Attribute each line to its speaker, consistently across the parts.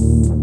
Speaker 1: Watch out.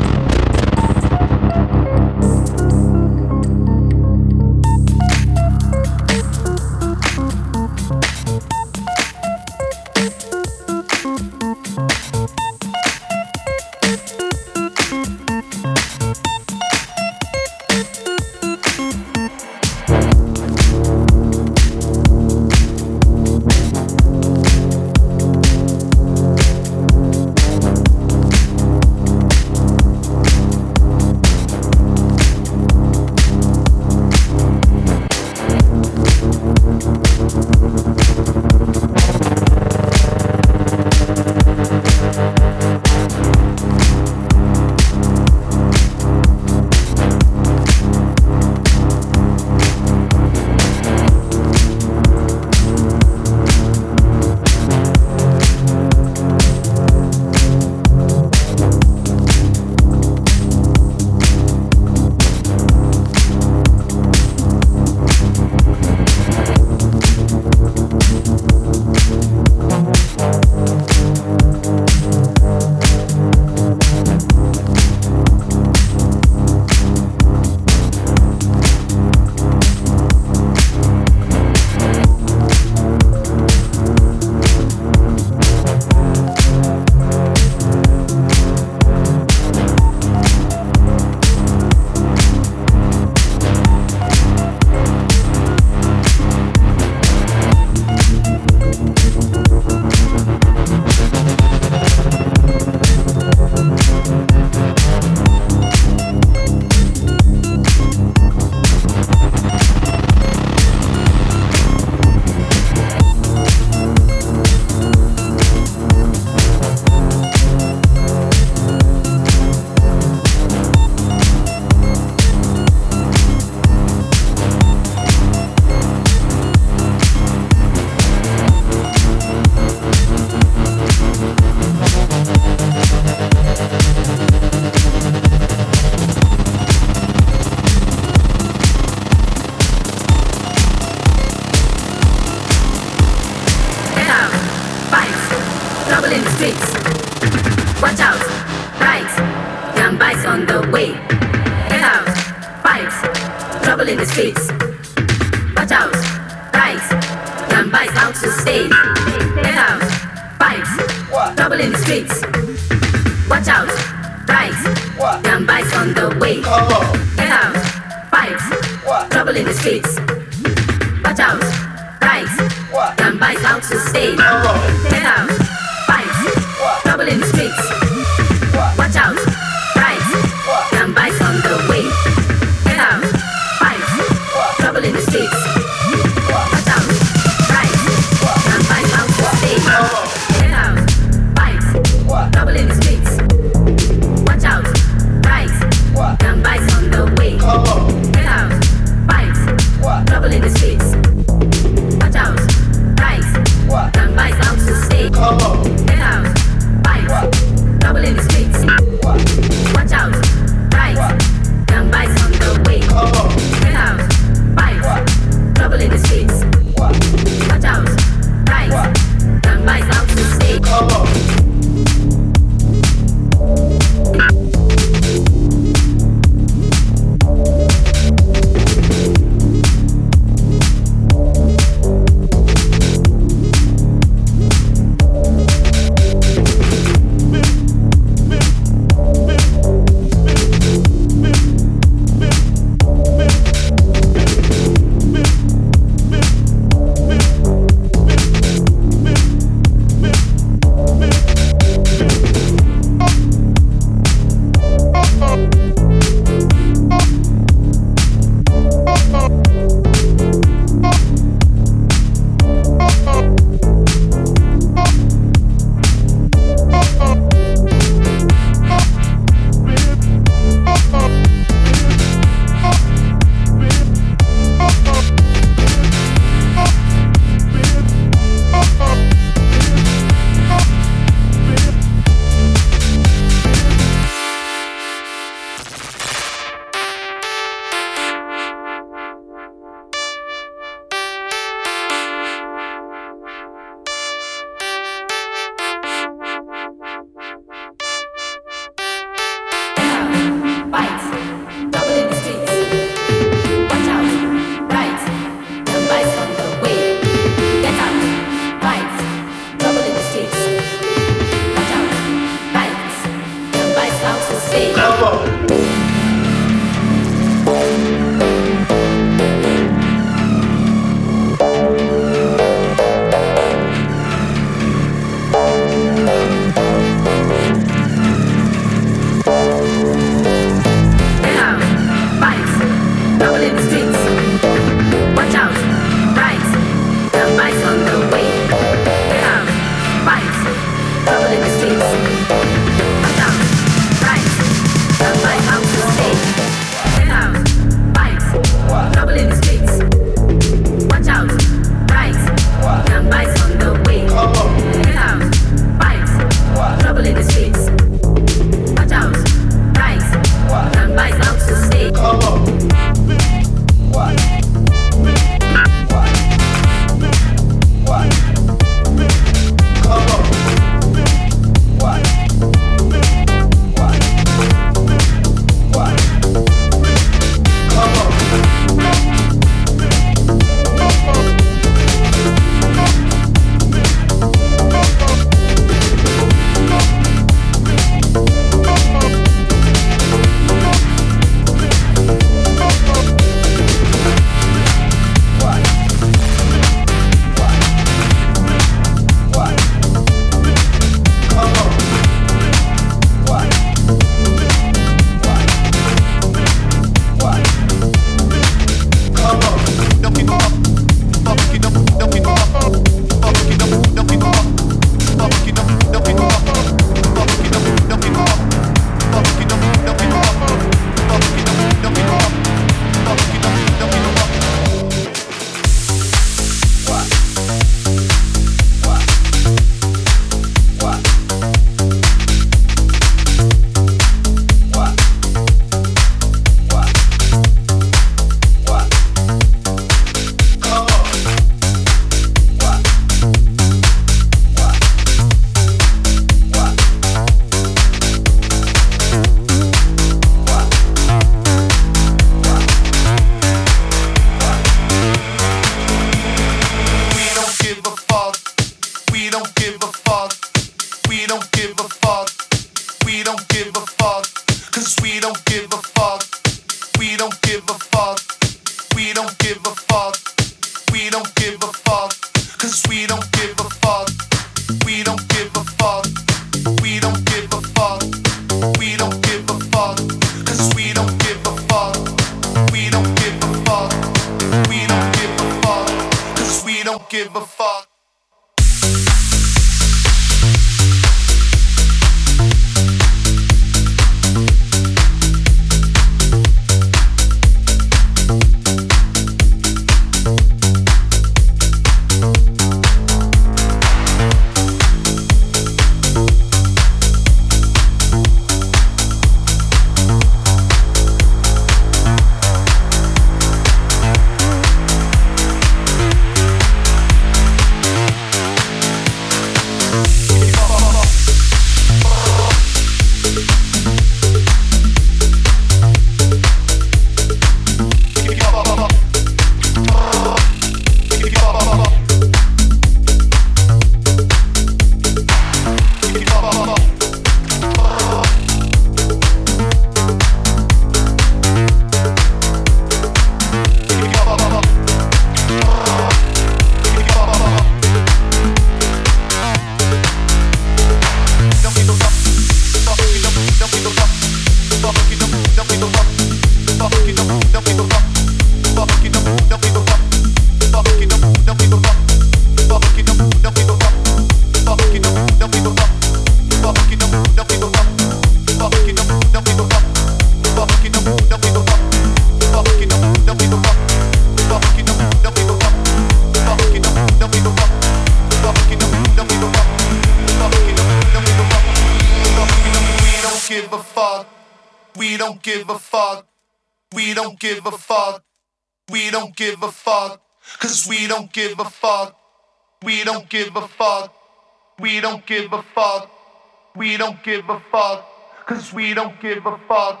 Speaker 2: give a fuck. Cause we don't give a fuck.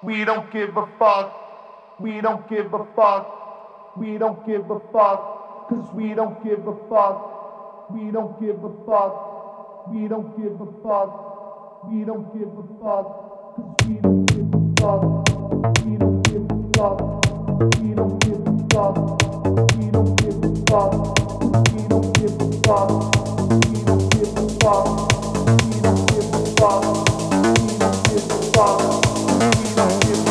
Speaker 2: We don't give a fuck. We don't give a fuck. We don't give a fuck. Cause we don't give a fuck. We don't give a fuck. We don't give a fuck. We don't give a fuck. Cause we don't give a fuck. We don't give a fuck. We don't give a fuck. We don't give a fuck. We don't give a fuck. We don't give a fuck. We don't give a fuck. fuck. We don't give a fuck. We don't give a fuck.